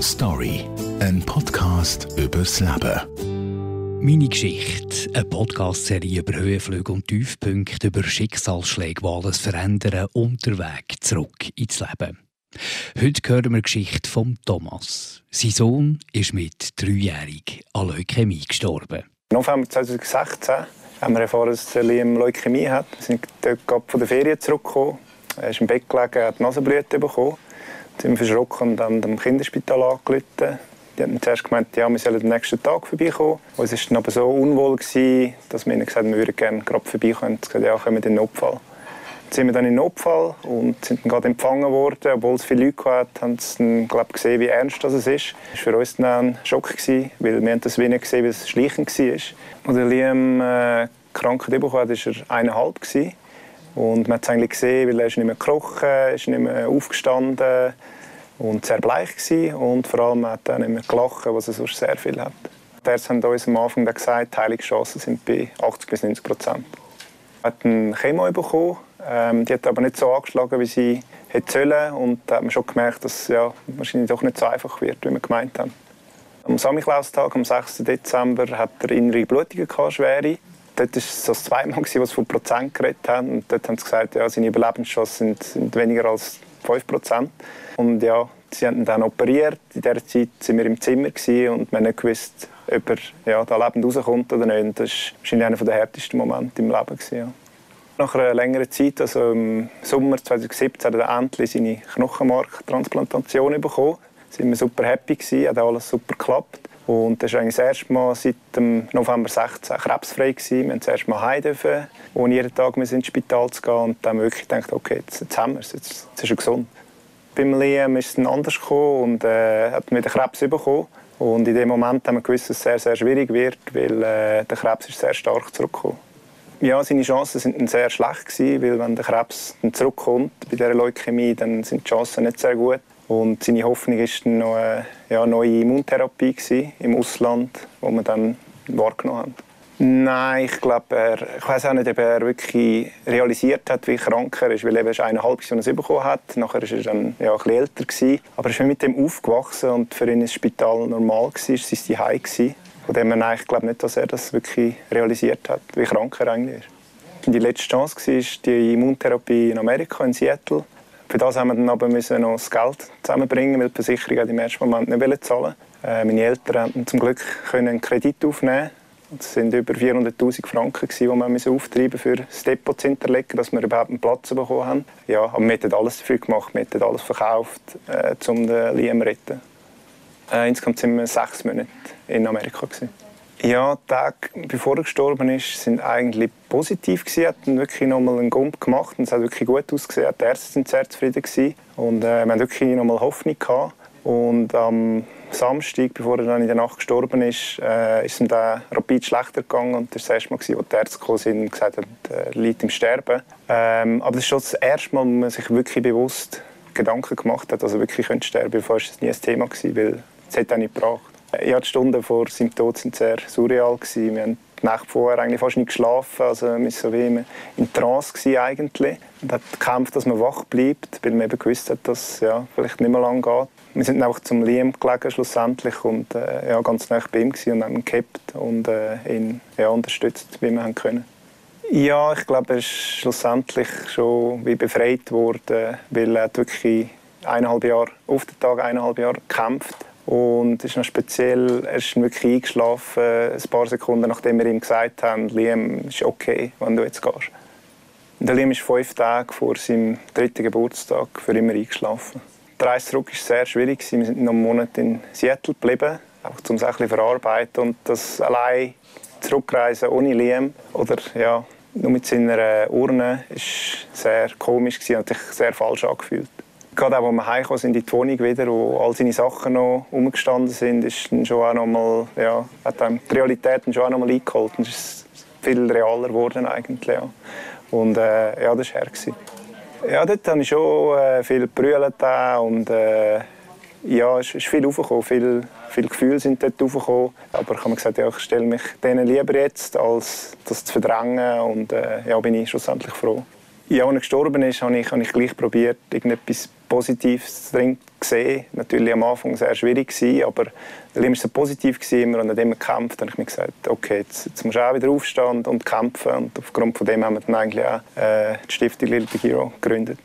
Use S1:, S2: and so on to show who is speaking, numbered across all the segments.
S1: Story, ein Podcast übers Leben.
S2: Meine Geschichte, eine Podcast-Serie über Höhenflüge und Tiefpunkte, über Schicksalsschläge, die alles verändern und der Weg zurück ins Leben. Heute hören wir die Geschichte von Thomas. Sein Sohn ist mit dreijährig an Leukämie gestorben.
S3: Im November 2016 haben wir erfahren, dass Liam Leukämie hat. Wir sind dort von der Ferien zurückgekommen. Er ist im Bett gelegen, hat Nasenblüte bekommen. Dann sind verschrocken und haben dem Kinderspital angerufen. Die haben zuerst gemeint, ja, wir sollen am nächsten Tag vorbeikommen. Uns war dann aber so unwohl, gewesen, dass wir ihnen gesagt haben, wir würden gerne gerade vorbeikommen. Sie haben gesagt, ja, kommen wir in den Notfall. Dann sind wir dann in den Notfall und sind dann gerade empfangen worden. Obwohl es viele Leute hatten, haben sie dann, glaub, gesehen, wie ernst das ist. Das war für uns dann ein Schock, gewesen, weil wir haben das wenig gesehen, wie es schleichend war. Als Liam äh, Krankheit bekommen hat, war er eineinhalb. Gewesen. Und man hat es eigentlich gesehen, weil er ist nicht mehr gekrochen, ist nicht mehr aufgestanden und sehr bleich gewesen. und vor allem hat er nicht mehr gelacht, was er sonst sehr viel hat. Die Ärzte haben uns am Anfang gesagt, die Heilungschancen sind bei 80 bis 90 Prozent. Er hat eine Chemo bekommen, ähm, die hat aber nicht so angeschlagen, wie sie hätte sollen und da hat man schon gemerkt, dass es ja, wahrscheinlich doch nicht so einfach wird, wie wir gemeint haben. Am Samichlaustag, am 6. Dezember, hat er innere Blutungen schwere. Dort war es das zweite Mal, wo sie von Prozent geredet haben. Und dort haben sie gesagt, ja, seine Überlebenschancen sind, sind weniger als 5 Prozent. Und ja, sie haben ihn dann operiert. In dieser Zeit waren wir im Zimmer und wir nicht gewusst, ob er ja, da lebend rauskommt oder nicht. Das war wahrscheinlich einer der härtesten Momente im Leben. Ja. Nach einer längeren Zeit, also im Sommer 2017, hat er endlich seine Knochenmarktransplantation bekommen. Da waren wir super happy, hat alles super geklappt. Und das war das erste Mal seit dem November 16 krebsfrei. Gewesen. Wir durften das erste Mal heim, dürfen, ohne jeden Tag ins Spital zu gehen. Und dann wirklich gedacht, okay, jetzt, jetzt haben wir es, jetzt, jetzt ist er gesund. Beim Liam ist es anders gekommen und äh, hat wieder Krebs bekommen. Und in dem Moment haben wir gewusst, dass es sehr, sehr schwierig wird, weil äh, der Krebs ist sehr stark zurückgekommen. Ja, seine Chancen dann sehr schlecht gewesen, weil wenn der Krebs dann zurückkommt bei dieser Leukämie, dann sind die Chancen nicht sehr gut. Und seine Hoffnung war dann noch eine ja, neue Immuntherapie gewesen, im Ausland, die wir dann wahrgenommen haben. Nein, ich glaube, ich weiß auch nicht, ob er wirklich realisiert hat, wie krank er ist, weil er erst eineinhalb Jahre es bekommen hat. Nachher war er dann ja, ein älter. Gewesen. Aber er ist mit dem aufgewachsen und für ihn war das Spital normal, war, es war sein Heim. Von dem her, ich glaube nicht, dass er das wirklich realisiert hat, wie krank er eigentlich ist. Die letzte Chance war die Immuntherapie in Amerika, in Seattle. Für das haben wir dann aber müssen noch das Geld zusammenbringen, weil die Versicherung im ersten Moment nicht zahlen äh, Meine Eltern konnten zum Glück einen Kredit aufnehmen. Es waren über 400'000 Franken, die wir auftreiben für das Depot zu hinterlegen, dass wir überhaupt einen Platz bekommen haben. Ja, aber wir haben alles dafür gemacht, wir haben alles verkauft, äh, um den Liam zu retten. Äh, insgesamt waren wir sechs Monate in Amerika. Gewesen. Ja, Tage, bevor er gestorben ist, sind eigentlich positiv gewesen. Er hat wirklich nochmal einen Gump gemacht und es hat wirklich gut ausgesehen. Die Ärzte sind sehr zufrieden gewesen. und äh, wir haben wirklich nochmal Hoffnung gehabt. Und am Samstag, bevor er dann in der Nacht gestorben ist, äh, ist ihm dann rapid schlechter gegangen und das war das erste Mal, als die Ärzte gekommen sind und gesagt haben, er liegt im Sterben. Ähm, aber das ist schon das erste Mal, wo man sich wirklich bewusst Gedanken gemacht hat, dass er wirklich sterben könnte. Vorher war das nie ein Thema, weil es hat auch nicht gebracht. Ja, die Stunden vor seinem Tod waren sehr surreal. Wir haben die Nacht vorher eigentlich fast nicht geschlafen. Also wir waren so wie in Trance gewesen eigentlich. Und hat gekämpft, dass man wach bleibt, weil man eben gewusst hat, dass es ja, vielleicht nicht mehr lange geht. Wir sind auch zum Liam gelegen schlussendlich und äh, ja, ganz nah bei ihm und haben ihn gehabt und äh, ihn ja, unterstützt, wie wir haben können. Ja, ich glaube, er ist schlussendlich schon wie befreit worden, weil er wirklich eineinhalb Jahre auf den Tag eineinhalb Jahre gekämpft und ist noch speziell, er ist wirklich eingeschlafen, ein paar Sekunden nachdem wir ihm gesagt haben, Liam, ist okay, wenn du jetzt gehst. Und der Liam ist fünf Tage vor seinem dritten Geburtstag für immer eingeschlafen. Der Reise zurück war sehr schwierig. Wir sind noch einen Monat in Seattle geblieben, einfach um es ein bisschen verarbeiten. Und das allein zurückreisen ohne Liam oder ja, nur mit seiner Urne war sehr komisch und sich sehr falsch angefühlt gerade auch, als wir heimgekommen sind in die Wohnung wieder, wo all seine Sachen noch umgestanden sind, ist dann schon auch noch mal, ja, hat einem die Realität schon auch noch mal eingeholt. Es ist viel realer geworden eigentlich, ja. Und äh, ja, das war her. Ja, dort habe ich schon äh, viel gebrüllt und äh, ja, es ist viel aufgekommen, viel, viele Gefühle sind dort aufgekommen. Aber ich habe mir gesagt, ja, ich stelle mich denen lieber jetzt, als das zu verdrängen und äh, ja, bin ich schlussendlich froh. Ja, als er gestorben ist, habe ich, habe ich gleich probiert, irgendetwas Positives drin zu sehen. Natürlich am Anfang sehr schwierig gewesen, aber Liam war so positiv gewesen, immer und immer gekämpft. Dann habe ich mir gesagt, okay, jetzt, jetzt musst du auch wieder aufstehen und, und kämpfen. Und aufgrund von dem haben wir dann eigentlich auch äh, die Stiftung Little Big Hero gegründet.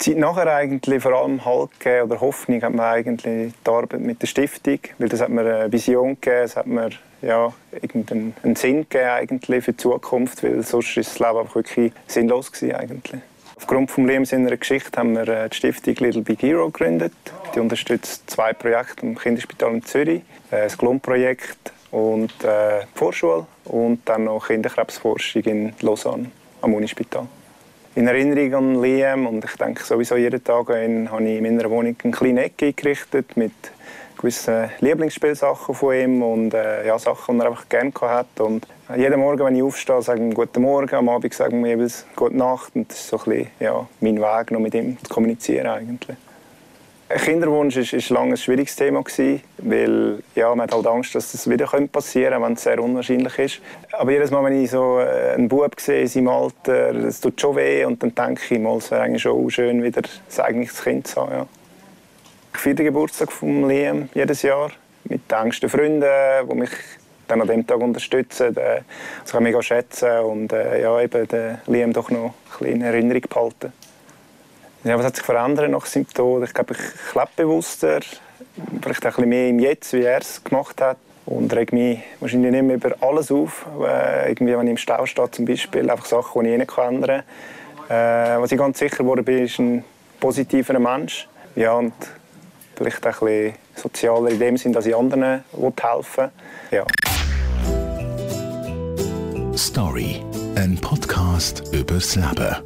S3: Die Zeit nachher eigentlich vor allem Halt gegeben, oder Hoffnung hat man eigentlich die Arbeit mit der Stiftung, weil das hat mir eine Vision gegeben, es hat mir ja, irgendeinen Sinn gegeben eigentlich für die Zukunft, weil sonst ist das Leben einfach wirklich sinnlos gewesen eigentlich. Aufgrund von Liam seiner Geschichte haben wir äh, die Stiftung Little Big Hero gegründet. Die unterstützt zwei Projekte im Kinderspital in Zürich, äh, das Glom-Projekt und äh, die Vorschule und dann noch Kinderkrebsforschung in Lausanne am Unispital in Erinnerung an Liam und ich denke sowieso jeden Tag habe ich in meiner Wohnung eine kleine Ecke eingerichtet mit gewissen Lieblingsspielsachen von ihm und äh, ja, Sachen, die er einfach gerne hatte. Und jeden Morgen, wenn ich aufstehe, sage ich ihm «Guten Morgen», am Abend sage ich jeweils «Gute Nacht» und das ist so ein bisschen, ja, mein Weg, noch mit ihm zu kommunizieren eigentlich. Ein Kinderwunsch war lange ein schwieriges Thema, weil ja, man hat halt Angst, dass das wieder passieren könnte, wenn es sehr unwahrscheinlich ist. Aber jedes Mal, wenn ich so äh, einen Bub sehe in seinem Alter, das tut schon weh und dann denke ich mal, es wäre eigentlich schon schön, wieder ein eigenes Kind zu haben. Ja. Den Geburtstag von Liam jedes Jahr mit den engsten Freunden, die mich dann an diesem Tag unterstützen. Das kann ich mega schätzen und äh, ja, eben den Liam doch noch ein in Erinnerung behalten. Ja, was hat sich verändert nach seinem Tod? Ich glaube, ich lebe bewusster, vielleicht ein bisschen mehr im Jetzt, wie er es gemacht hat. Und reg mich wahrscheinlich nicht mehr über alles auf. Äh, irgendwie, wenn ich im Stau stehe, zum Beispiel, einfach Sachen, die ich nicht ändern kann. Äh, was ich ganz sicher geworden bin, ist ein positiver Mensch. Ja, und vielleicht ein bisschen sozialer in dem Sinn, dass ich anderen helfen will. Ja.
S1: Story, ein Podcast übers Leben.